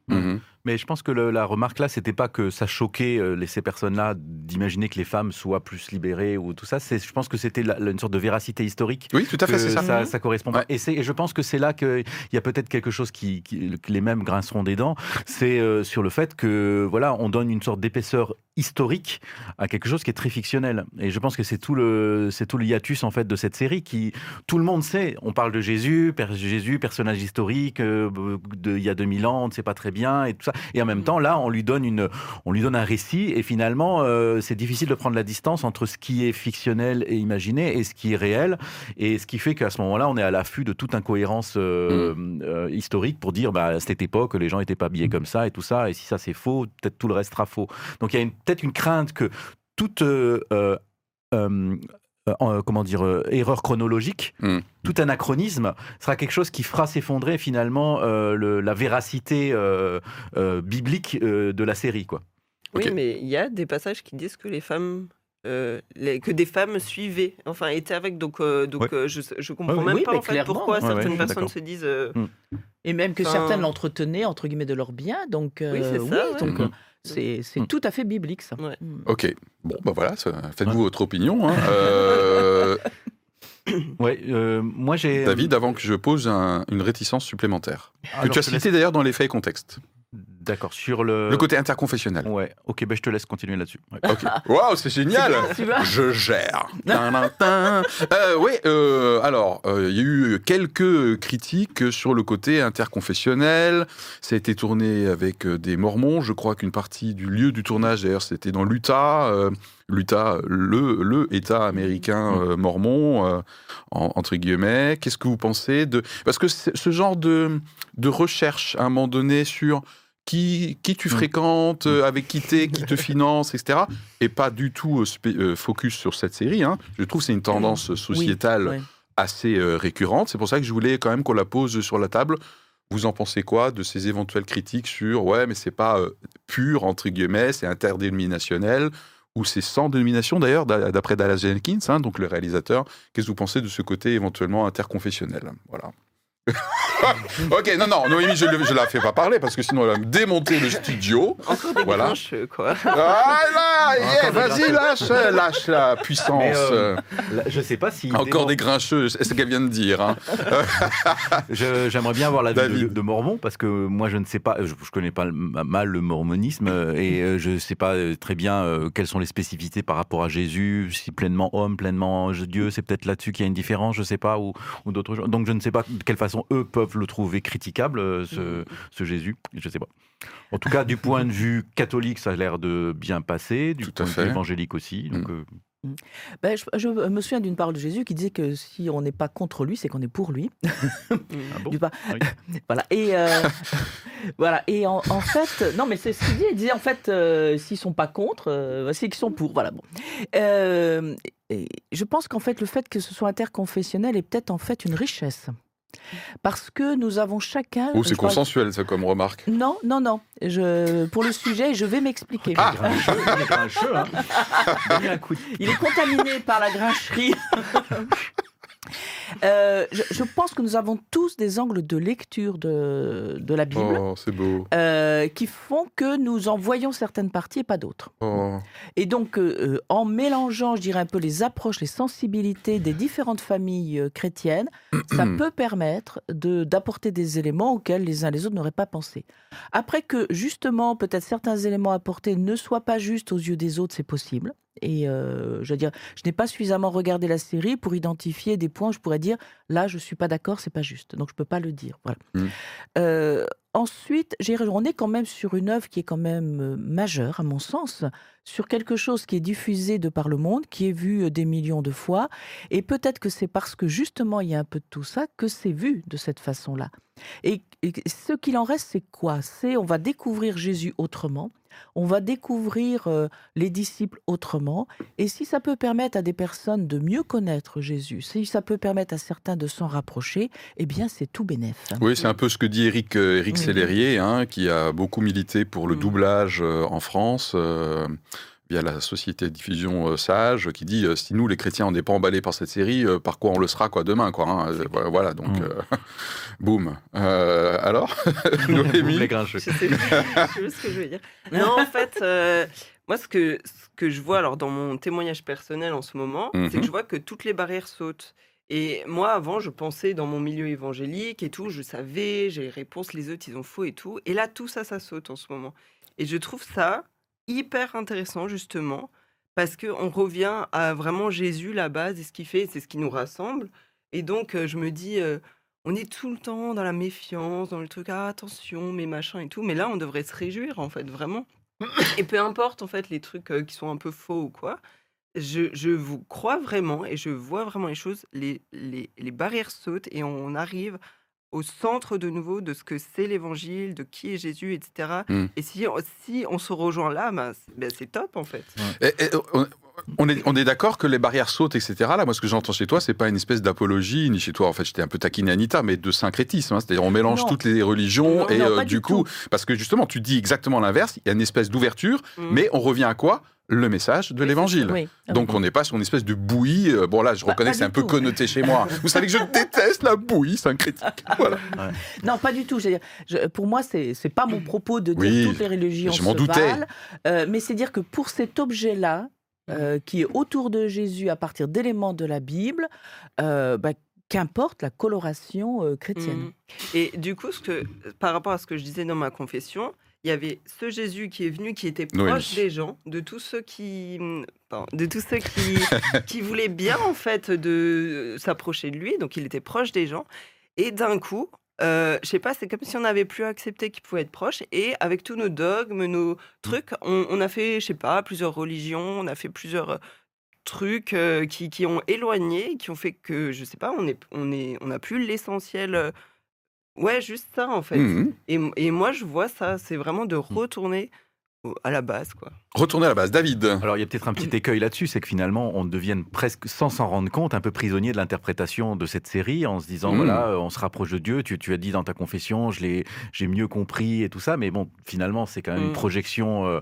Mais je pense que la remarque là, c'était pas que ça choquait euh, ces personnes-là d'imaginer que les femmes soient plus libérées ou tout ça. C'est, je pense que c'était une sorte de véracité historique. Oui, tout à fait, c'est ça. Ça, correspond. Et, et, je pense que c'est là qu'il y a peut-être quelque chose qui, les mêmes grinceront des dents. C'est euh, sur le fait que voilà, on donne une sorte d'épaisseur historique à quelque chose qui est très fictionnel. Et je pense que c'est tout le c'est tout le hiatus en fait de cette série qui tout le monde sait. On parle de Jésus, Jésus, personnage historique euh, de il y a 2000 ans, on ne sait pas très bien et tout ça. Et en même mm. temps là, on lui donne une on lui donne un récit et finalement euh, c'est difficile de prendre la distance entre ce qui est fictionnel et imaginé et ce qui est réel et ce qui fait qu'à ce moment-là, on est à l'affût de toute incohérence euh, mm. historique pour dire bah à cette époque les gens étaient pas habillés mm. comme ça et tout ça et si ça c'est faux, peut-être tout le reste sera faux. Donc il y a une peut-être une crainte que toute euh, euh, euh, comment dire erreur chronologique, hmm. tout anachronisme sera quelque chose qui fera s'effondrer finalement la véracité biblique de la série, quoi. Oui, mais il y a des passages qui disent que les femmes que des femmes suivaient, enfin étaient avec. Donc, donc je, je comprends même pas en fait, pourquoi certaines personnes se disent. Hmm. Et même que certaines l'entretenaient entre guillemets de leur bien. Donc, oui, c'est hmm. C'est mm. tout à fait biblique, ça. Mm. Ok. Bon, ben voilà, faites-vous votre opinion. Hein. Euh, ouais, euh, moi j'ai. David, avant que je pose une réticence supplémentaire, que tu as cité d'ailleurs dans les faits et contextes. D'accord, sur le... Le côté interconfessionnel. Ouais, ok, ben je te laisse continuer là-dessus. Waouh, c'est génial Je gère euh, Oui, euh, alors, euh, il y a eu quelques critiques sur le côté interconfessionnel. Ça a été tourné avec des mormons. Je crois qu'une partie du lieu du tournage, d'ailleurs, c'était dans l'Utah. L'Utah, le, le État américain mm. mormon, entre guillemets. Qu'est-ce que vous pensez de... Parce que ce genre de, de recherche, à un moment donné, sur qui, qui tu mm. fréquentes, euh, avec qui t'es, qui te finance, etc. Et pas du tout euh, euh, focus sur cette série. Hein. Je trouve que c'est une tendance mm. sociétale assez récurrente. C'est pour ça que je voulais quand même qu'on la pose sur la table. Vous en pensez quoi de ces éventuelles critiques sur ouais, mais c'est pas pur entre guillemets, c'est interdénominationnel ou c'est sans dénomination d'ailleurs, d'après Dallas Jenkins, hein, donc le réalisateur. Qu'est-ce que vous pensez de ce côté éventuellement interconfessionnel? Voilà. ok, non, non, Noémie, je ne la fais pas parler parce que sinon elle va me démonter le studio. Encore des voilà. grincheux, quoi. Ah vas-y, lâche, lâche la puissance. Euh, je sais pas si. Encore des grincheux, c'est ce qu'elle vient de dire. Hein. J'aimerais bien avoir la de, de, Mormon parce que moi je ne sais pas, je, ne connais pas mal le mormonisme et euh, je ne sais pas euh, très bien quelles sont les spécificités par rapport à Jésus, si pleinement homme, pleinement Dieu, c'est peut-être là-dessus qu'il y a une différence, je ne sais pas, ou, ou d'autres choses. Donc je ne sais pas de quelle façon eux peuvent le trouver critiquable, euh, mm. ce, Jésus. Je sais pas. En tout cas, du point de vue catholique, ça a l'air de bien passer, du point de vue évangélique aussi. Donc, mm. Euh, mm. Ben, je, me souviens d'une parole de Jésus qui disait que si on n'est pas contre lui, c'est qu'on est pour lui. ah bon Voilà. Et euh, voilà. Et en, fait, non, mais c'est ce qu'il dit. Il disait en fait, s'ils sont pas contre, c'est qu'ils sont pour. Voilà. Bon. je pense qu'en fait, le fait que ce soit interconfessionnel est peut-être en fait une richesse. Parce que nous avons chacun. Ou c'est consensuel, ça, comme remarque. Non, non, non. Je, pour le sujet, je vais m'expliquer. Ah, il est grincheux, hein. Il est contaminé par la grincherie. Euh, je, pense que nous avons tous des angles de lecture de, de la Bible oh, beau. Euh, qui font que nous en voyons certaines parties et pas d'autres. Oh. Et donc, euh, en mélangeant, je dirais, un peu les approches, les sensibilités des différentes familles chrétiennes, ça peut permettre d'apporter des éléments auxquels les uns les autres n'auraient pas pensé. Après que, justement, peut-être certains éléments apportés ne soient pas justes aux yeux des autres, c'est possible. Et je veux dire, je n'ai pas suffisamment regardé la série pour identifier des points où je pourrais dire là, je suis pas d'accord, c'est pas juste. Donc je peux pas le dire. Voilà. Mmh. ensuite, on est quand même sur une œuvre qui est quand même majeure, à mon sens, sur quelque chose qui est diffusé de par le monde, qui est vu des millions de fois. Et peut-être que c'est parce que justement il y a un peu de tout ça que c'est vu de cette façon-là. Et, ce qu'il en reste, c'est quoi? C'est on va découvrir Jésus autrement, on va découvrir les disciples autrement. Et si ça peut permettre à des personnes de mieux connaître Jésus, si ça peut permettre à certains de s'en rapprocher, eh bien c'est tout bénéf. Oui, c'est un peu ce que dit Eric, Eric hein, qui a beaucoup milité pour le mmh. doublage en France il y a la société de diffusion euh, Sage qui dit euh, si nous les chrétiens on n'est pas emballés par cette série, euh, par quoi on le sera quoi demain quoi. Hein, voilà donc mm. boum. alors Noémie. je sais, ce que je veux dire. Non en fait moi ce que ce que je vois alors dans mon témoignage personnel en ce moment, c'est que mhm. je vois que toutes les barrières sautent. Et moi, avant, je pensais dans mon milieu évangélique et tout, je savais, j'ai les réponses, les autres, ils ont faux et tout. Et là, tout ça, ça saute en ce moment. Et je trouve ça hyper intéressant justement parce qu'on revient à vraiment Jésus, la base, et ce qu'il fait, c'est ce qui nous rassemble. Et donc, je me dis, on est tout le temps dans la méfiance, dans le truc, ah, attention, mes machins et tout. Mais là, on devrait se réjouir, en fait, vraiment. Et peu importe, en fait, les trucs qui sont un peu faux ou quoi, je, je, vous crois vraiment et je vois vraiment les choses, les, les, les barrières sautent et on arrive au centre de nouveau de ce que c'est l'évangile, de qui est Jésus, etc. Mmh. Et si, si on se rejoint là, ben, ben c'est top en fait. on est, on est d'accord que les barrières sautent, etc. Là, moi, ce que j'entends chez toi, c'est pas une espèce d'apologie, ni chez toi, en fait, j'étais un peu taquiné Anita, mais de syncrétisme. Hein. C'est-à-dire, on mélange toutes les religions, et euh, du coup, parce que justement, tu dis exactement l'inverse, il y a une espèce d'ouverture, mmh. mais on revient à quoi? Le message de l'évangile. Donc on n'est pas sur une espèce de bouillie. Euh, bon là, je bah, reconnais que c'est un peu connoté chez moi. Vous savez que je déteste la bouillie syncrétique. Voilà. Non, pas du tout. Pour moi, c'est n'est pas mon propos de dire toutes les religions je m'en doutais. Euh, mais c'est dire que pour cet objet-là, euh, qui est autour de Jésus à partir d'éléments de la Bible, bah, qu'importe la coloration chrétienne. Mmh. Et du coup, ce que, par rapport à ce que je disais dans ma confession, il y avait ce Jésus qui est venu, qui était proche des gens, de tous ceux qui, mmh, de tous ceux qui, qui voulaient bien en fait de s'approcher de lui. Donc il était proche des gens. Et d'un coup, euh, je sais pas, c'est comme si on n'avait plus accepté qu'il pouvait être proche. Et avec tous nos dogmes, nos trucs, on, a fait, je sais pas, plusieurs religions, on a fait plusieurs euh, trucs euh, qui, qui, ont éloigné, qui ont fait que, je sais pas, on est, on est, on n'a plus l'essentiel euh, Ouais, juste ça en fait. Mmh et, et moi, je vois ça, c'est vraiment de mmh. retourner à la base, quoi. Retourner à la base, David. Alors il y a peut-être un petit écueil là-dessus, c'est que finalement on devienne presque, sans s'en rendre compte, un peu prisonnier de l'interprétation de cette série, en se disant mmh. voilà, on se rapproche de Dieu. Tu, tu as dit dans ta confession, je l'ai, j'ai mieux compris et tout ça, mais bon, finalement c'est quand même une mmh. projection, euh,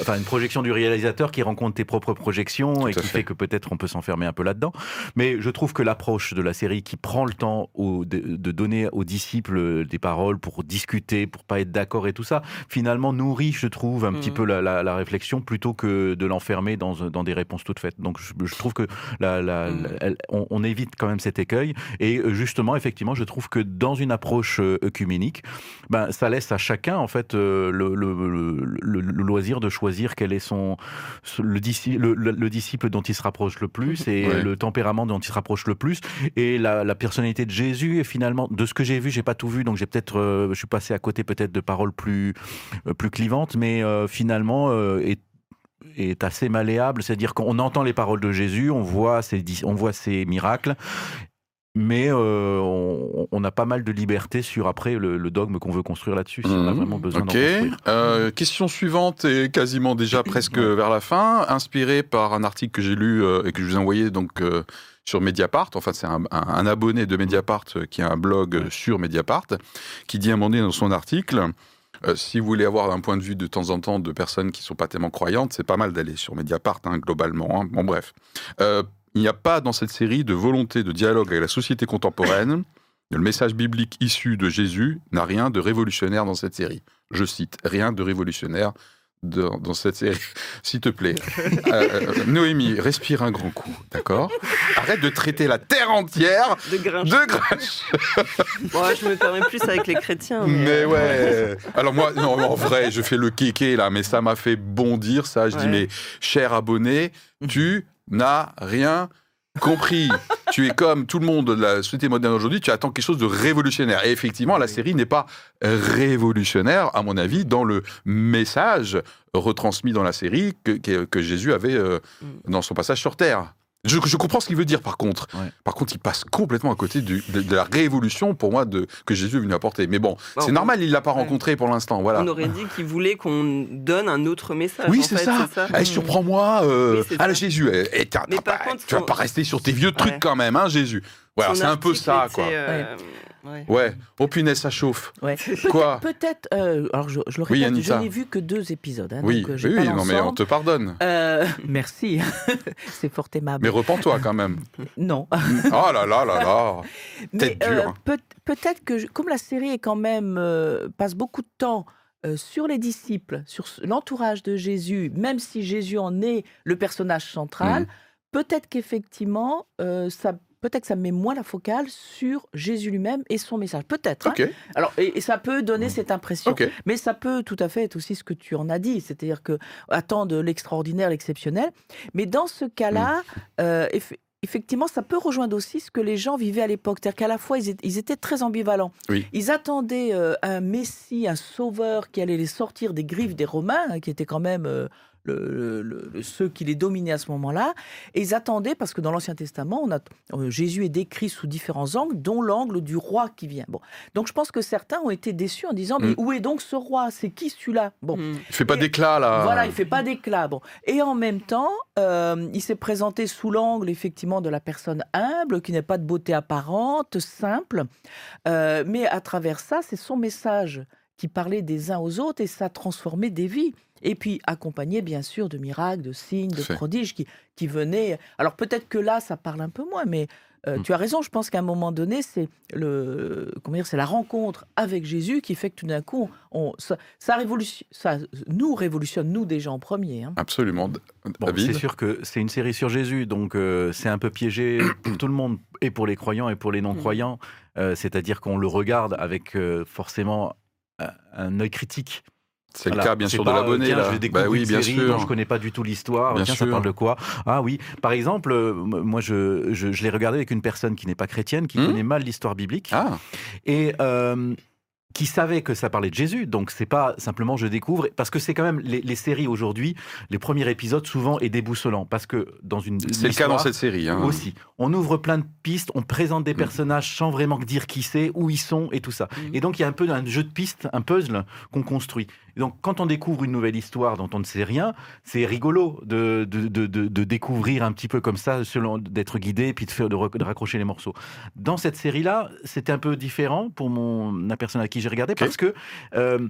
enfin une projection du réalisateur qui rencontre tes propres projections et qui fait. que peut-être on peut s'enfermer un peu là-dedans. Mais je trouve que l'approche de la série qui prend le temps de, de, donner aux disciples des paroles pour discuter, pour pas être d'accord et tout ça, finalement nourrit, je trouve, un petit mmh. peu la, la, la réflexion plutôt que de l'enfermer dans, dans, des réponses toutes faites. Donc je, trouve que la, mm. on, évite quand même cet écueil. Et euh, justement, effectivement, je trouve que dans une approche euh, œcuménique, ben, ça laisse à chacun en fait euh, le, le, loisir de choisir quel est son le, le, disciple dont il se rapproche le plus et le tempérament dont il se rapproche le plus et la, personnalité de Jésus. Et finalement, de ce que j'ai vu, j'ai pas tout vu, donc j'ai peut-être, je suis passé à côté peut-être de paroles plus plus clivantes, mais finalement, est est assez malléable, c'est-à-dire qu'on entend les paroles de Jésus, on voit ses, on voit ses miracles, mais euh, on, a pas mal de liberté sur après le, dogme qu'on veut construire là-dessus, si on a mmh. vraiment besoin d'en. Euh, question suivante et quasiment déjà presque vers la fin, inspiré par un article que j'ai lu euh, et que je vous ai envoyé donc sur Mediapart. Enfin, c'est un, abonné de Mediapart qui a un blog sur Mediapart qui dit à un moment donné dans son article euh, si vous voulez avoir un point de vue de temps en temps de personnes qui sont pas tellement croyantes, c'est pas mal d'aller sur Mediapart, hein, globalement. Hein. Bon, bref. Euh, il n'y a pas dans cette série de volonté de dialogue avec la société contemporaine. Le message biblique issu de Jésus n'a rien de révolutionnaire dans cette série. Je cite, rien de révolutionnaire dans, cette série. S'il te plaît, euh, euh, Noémie, respire un grand coup, d'accord? Arrête de traiter la terre entière de grinch. De je me permets plus avec les chrétiens. Mais, ouais. Alors moi, non, en vrai, je fais le kéké là, mais ça m'a fait bondir ça. Je dis, mais cher abonné, tu n'as rien compris. Tu es comme tout le monde de la société moderne aujourd'hui, tu attends quelque chose de révolutionnaire. Et effectivement, la série n'est pas révolutionnaire, à mon avis, dans le message retransmis dans la série que, que, Jésus avait euh, mm. dans son passage sur Terre. Je, comprends ce qu'il veut dire, par contre. Par contre, il passe complètement à côté de, la révolution, pour moi, de, que Jésus est venu apporter. Mais bon, c'est normal, il ne l'a pas rencontré pour l'instant. Voilà. On aurait dit qu'il voulait qu'on donne un autre message. Oui, c'est ça. Eh, surprends-moi. Euh, ah, Jésus, eh, eh, tu vas pas rester sur tes vieux trucs quand même, hein, Jésus. Voilà, c'est un peu ça, quoi. Euh, Ouais. Oh punaise, ça chauffe. Quoi Peut-être. Euh, alors je, je le répète, je n'ai vu que deux épisodes. Hein, oui, donc, euh, oui, non, mais on te pardonne. Euh, merci, c'est fort aimable. Mais repens-toi quand même. non. oh là là là là. Tête dure. peut-être que comme la série est quand même passe beaucoup de temps. sur les disciples, sur l'entourage de Jésus, même si Jésus en est le personnage central, mmh. peut-être qu'effectivement, ça peut-être que ça met moins la focale sur Jésus lui-même et son message. Peut-être. Hein. Alors, et, ça peut donner cette impression. Mais ça peut tout à fait être aussi ce que tu en as dit, c'est-à-dire que attendre l'extraordinaire, l'exceptionnel. Mais dans ce cas-là, mmh. euh, effectivement, ça peut rejoindre aussi ce que les gens vivaient à l'époque. C'est-à-dire qu'à la fois, ils étaient, très ambivalents. Ils attendaient euh, un Messie, un sauveur qui allait les sortir des griffes des Romains, hein, qui étaient quand même euh, le, ceux qui les dominaient à ce moment-là. Et ils attendaient, parce que dans l'Ancien Testament, on a, euh, Jésus est décrit sous différents angles, dont l'angle du roi qui vient. Bon. Donc je pense que certains ont été déçus en disant, mais mm. où est donc ce roi? C'est qui celui-là? Bon. Mm. Il fait pas d'éclat, là. Voilà, il fait pas d'éclat. Bon. Et en même temps, euh, il s'est présenté sous l'angle, effectivement, de la personne humble, qui n'est pas de beauté apparente, simple. Euh, mais à travers ça, c'est son message qui parlait des uns aux autres et ça transformait des vies. Et puis accompagné bien sûr de miracles, de signes, de prodiges qui, qui venaient. Alors peut-être que là, ça parle un peu moins, mais euh, mmh. tu as raison. Je pense qu'à un moment donné, c'est le comment dire, c'est la rencontre avec Jésus qui fait que tout d'un coup, on, ça, ça, ça nous révolutionne nous déjà en premier. Hein. Absolument. c'est sûr que c'est une série sur Jésus, donc euh, c'est un peu piégé pour tout le monde, et pour les croyants et pour les non-croyants. Mmh. Euh, c'est-à-dire qu'on le regarde avec forcément un œil critique. C'est le cas, bien sûr, de l'abonné. Là. Je bah oui, bien sûr. je connais pas du tout l'histoire. Tiens, ça parle de quoi? Ah oui. Par exemple, euh, moi, je, je, l'ai regardé avec une personne qui n'est pas chrétienne, qui hmm? connaît mal l'histoire biblique. Ah. Et euh, qui savait que ça parlait de Jésus. Donc c'est pas simplement je découvre, parce que c'est quand même les, séries aujourd'hui, les premiers épisodes souvent est déboussolant, parce que dans une c'est le cas dans cette série hein. aussi. On ouvre plein de pistes, on présente des mm. personnages sans vraiment dire qui c'est, où ils sont et tout ça. Mm. Et donc il y a un peu un jeu de pistes, un puzzle qu'on construit. Donc quand on découvre une nouvelle histoire dont on ne sait rien, c'est rigolo de de, de, de, découvrir un petit peu comme ça, d'être guidé, puis de faire de, raccrocher les morceaux. Dans cette série là, c'était un peu différent pour mon la personne à qui j'ai regardé parce que euh,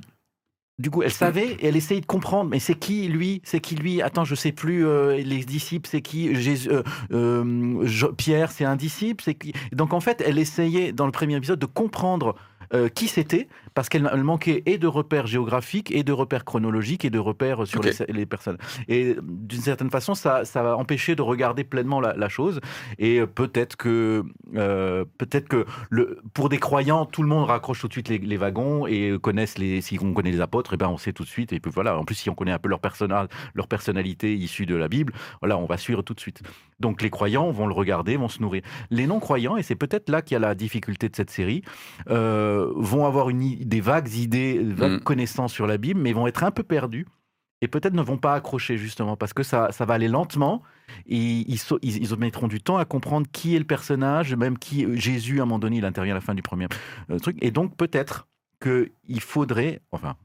du coup, elle savait et elle essayait de comprendre. Mais c'est qui lui? C'est qui lui? Attends, je sais plus. Euh, les disciples, c'est qui? Jésus, euh, Pierre, c'est un disciple. C'est qui? Donc en fait, elle essayait dans le premier épisode de comprendre qui c'était parce qu'elle manquait et de repères géographiques, et de repères chronologiques, et de repères sur les, personnes. Et d'une certaine façon, ça, ça va empêcher de regarder pleinement la, chose. Et peut-être que, euh, peut-être que le, pour des croyants, tout le monde raccroche tout de suite les, wagons et connaissent les. Si on connaît les apôtres, et eh ben on sait tout de suite. Et puis voilà. En plus, si on connaît un peu leur, personnage, leur personnalité issue de la Bible, voilà, on va suivre tout de suite. Donc les croyants vont le regarder, vont se nourrir. Les non-croyants, et c'est peut-être là qu'il y a la difficulté de cette série, euh, vont avoir une idée des vagues idées, vagues mm. connaissances sur la Bible, mais vont être un peu perdus et peut-être ne vont pas accrocher justement parce que ça, ça va aller lentement et ils, ils, mettront du temps à comprendre qui est le personnage, même qui Jésus à un moment donné il intervient à la fin du premier euh, truc et donc peut-être qu'il faudrait, enfin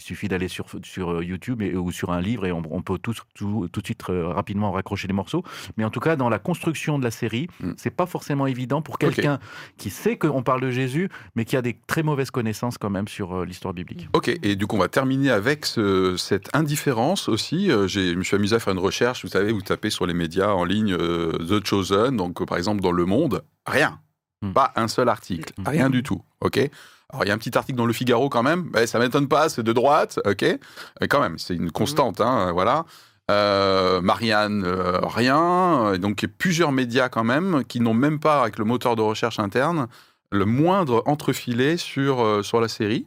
il suffit d'aller sur, sur euh, YouTube et, ou sur un livre et on, peut tout, tout, tout, de suite euh, rapidement raccrocher les morceaux. Mais en tout cas, dans la construction de la série, ce mm. c'est pas forcément évident pour quelqu'un qui sait qu'on parle de Jésus, mais qui a des très mauvaises connaissanses quand même sur euh, l'histoire biblique. Ok, et du coup, on va terminer avec cette indifférence aussi. je me suis amusé à faire une recherche. Vous savez, vous tapez sur les médias en ligne The Chosen, donc par exemple dans Le Monde, rien Hmm. Pas un seul article, hmm. rien du tout. Ok? Alors il y a un petit article dans le Figaro quand même. Ça ça m'étonne pas, c'est de droite. Ok. Mais quand même, c'est une constante. Hein, voilà. Euh, Marianne, euh, rien. Donc plusieurs médias quand même qui n'ont même pas, avec le moteur de recherche interne, le moindre entrefilé sur, euh, sur la série.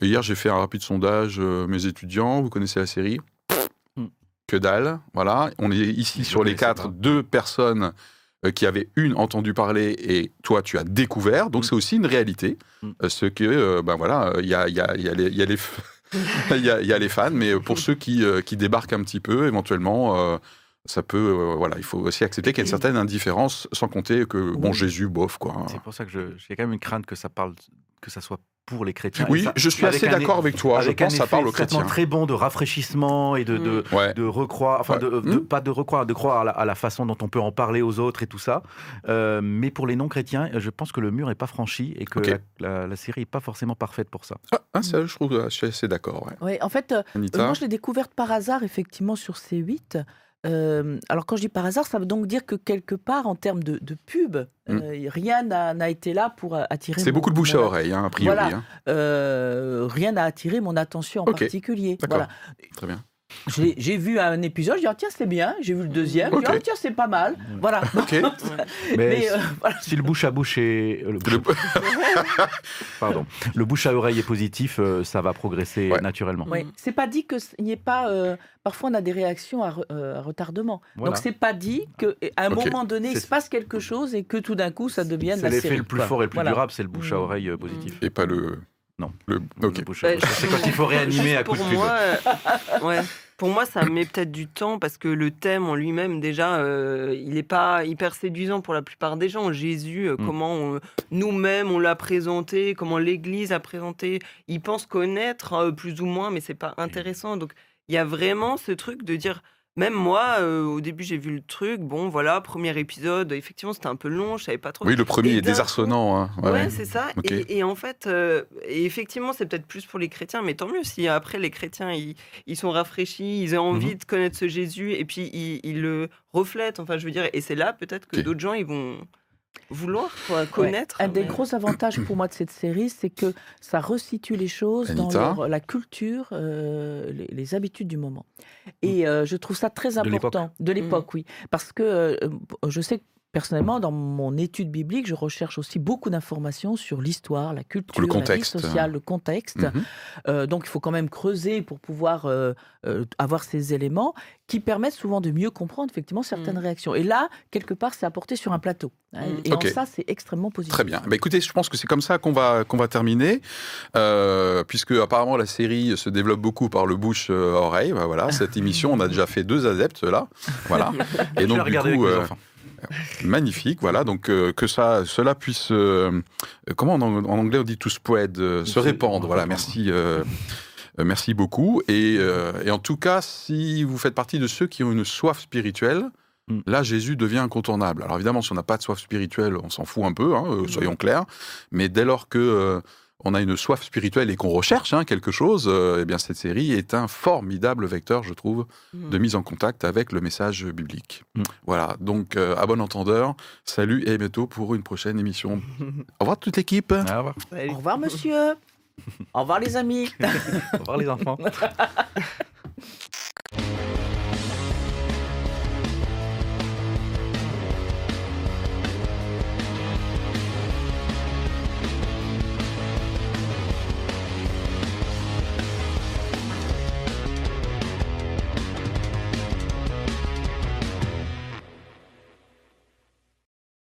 hier, j'ai fait un rapide sondage, mes étudiants, vous connaissez la série? Que dalle, voilà. On est ici sur les quatre, deux personnes qui avaient une entendu parler et toi tu as découvert. Donc hmm. c'est aussi une réalité. Hmm. ce que, ben voilà, il y a, y, a, y, a y a les il, y a, les fans, mais pour ceux qui, euh, qui débarquent un petit peu, éventuellement, euh, ça peut, euh, voilà, il faut aussi accepter qu'il y a une certaine indifférence, sans compter que, bon, Jésus, bof, quoi. C'est pour ça que j'ai quand même une crainte que ça parle, que ça soit pour les chrétiens. Oui, je suis assez d'accord avec toi. je pense que ça parle aux chrétiens. très bon de rafraîchissement et de, de, de recroire, enfin, de, mm. pas de recroire, de croire à la, façon dont on peut en parler aux autres et tout ça. Euh, mais pour les non-chrétiens, je pense que le mur n'est pas franchi et que la, série n'est pas forcément parfaite pour ça. Ah, ah ça, je trouve, je suis assez d'accord. Ouais. en fait, euh, moi, je l'ai découverte par hasard, effectivement, sur C8 alors quand je dis par hasard, ça veut donc dire que quelque part, en termes de, pub, mmh. euh, rien n'a été là pour attirer. C'est beaucoup de bouche à oreille, hein, a priori. Voilà. Hein. Euh, rien n'a attiré mon attention en particulier. Voilà. Très bien. J'ai vu un épisode, je dis ah, tiens c'est bien, j'ai vu le deuxième, je dis ah, tiens c'est pas mal, voilà. Mais, euh, si le bouche à bouche est le bouche, Pardon. le bouche à oreille est positif, euh, ça va progresser naturellement. Oui. C'est pas dit qu'il n'y ait pas. Euh, parfois on a des réactions à, retardement. Donc c'est pas dit qu'à un moment donné il se passe quelque chose et que tout d'un coup ça devienne la série. C'est l'effet le plus fort et le plus durable, c'est le bouche à mm. oreille positif. Et pas le non. Le... C'est quand il faut réanimer à coup de moi, euh, ouais. Pour moi, ça met peut-être du temps parce que le thème en lui-même, déjà, euh, il n'est pas hyper séduisant pour la plupart des gens. Jésus, euh, mm. comment nous-mêmes on l'a présenté, comment l'Église a présenté, ils pensent connaître plus ou moins, mais c'est pas intéressant. Donc, il y a vraiment ce truc de dire même moi, euh, au début, j'ai vu le truc. Bon, voilà, premier épisode. Effectivement, c'était un peu long. Je savais pas trop. Oui, le premier est désarçonnant. Hein. Ouais, c'est ça. Et, en fait, euh, et effectivement, c'est peut-être plus pour les chrétiens, mais tant mieux si après les chrétiens, ils, sont rafraîchis, ils ont envie mmh de connaître ce Jésus, et puis ils, le reflètent. Enfin, je veux dire, et c'est là peut-être que d'autres gens, ils vont vouloir connaître. Un des gros avantages pour moi de cette série, c'est que ça resitue les choses dans la culture, euh, les, habitudes du moment. Et euh, je trouve ça très important. De l'époque, mmh. oui. Parce que euh, je sais que Personnellement, dans mon étude biblique, je recherche aussi beaucoup d'informations sur l'histoire, la culture, le la vie sociale, le contexte. Mhm. Euh, donc, il faut quand même creuser pour pouvoir euh, euh, avoir ces éléments qui permettent souvent de mieux comprendre effectivement certaines mm. réactions. Et là, quelque part, c'est apporté sur un plateau. Hein, mm. Et en ça, c'est extrêmement positif. Très bien. Bah, écoutez, je pense que c'est comme ça qu'on va, qu'on va terminer, puisque apparemment la série se développe beaucoup par le bouche-oreille. Bah, voilà, cette émission, on a déjà fait deux adeptes là. Voilà. Et donc, du coup, Magnifique, voilà. Donc euh, que ça, cela puisse, euh, comment en, anglais on dit to spread, euh, se répandre. Voilà, merci. Merci beaucoup. Et, en tout cas, si vous faites partie de ceux qui ont une soif spirituelle, mm. là, Jésus devient incontournable. Alors évidemment, si on n'a pas de soif spirituelle, on s'en fout un peu, hein, soyons clairs. Mais dès lors que on a une soif spirituelle et qu'on recherche hein, quelque chose, eh bien cette série est un formidable vecteur, je trouve, de mm. mise en contact avec le message biblique. Mm. Voilà, donc euh, à bon entendeur, salut et à bientôt pour une prochaine émission. Au revoir toute l'équipe. Au revoir. Au revoir monsieur. Au revoir les amis. Au revoir les enfants.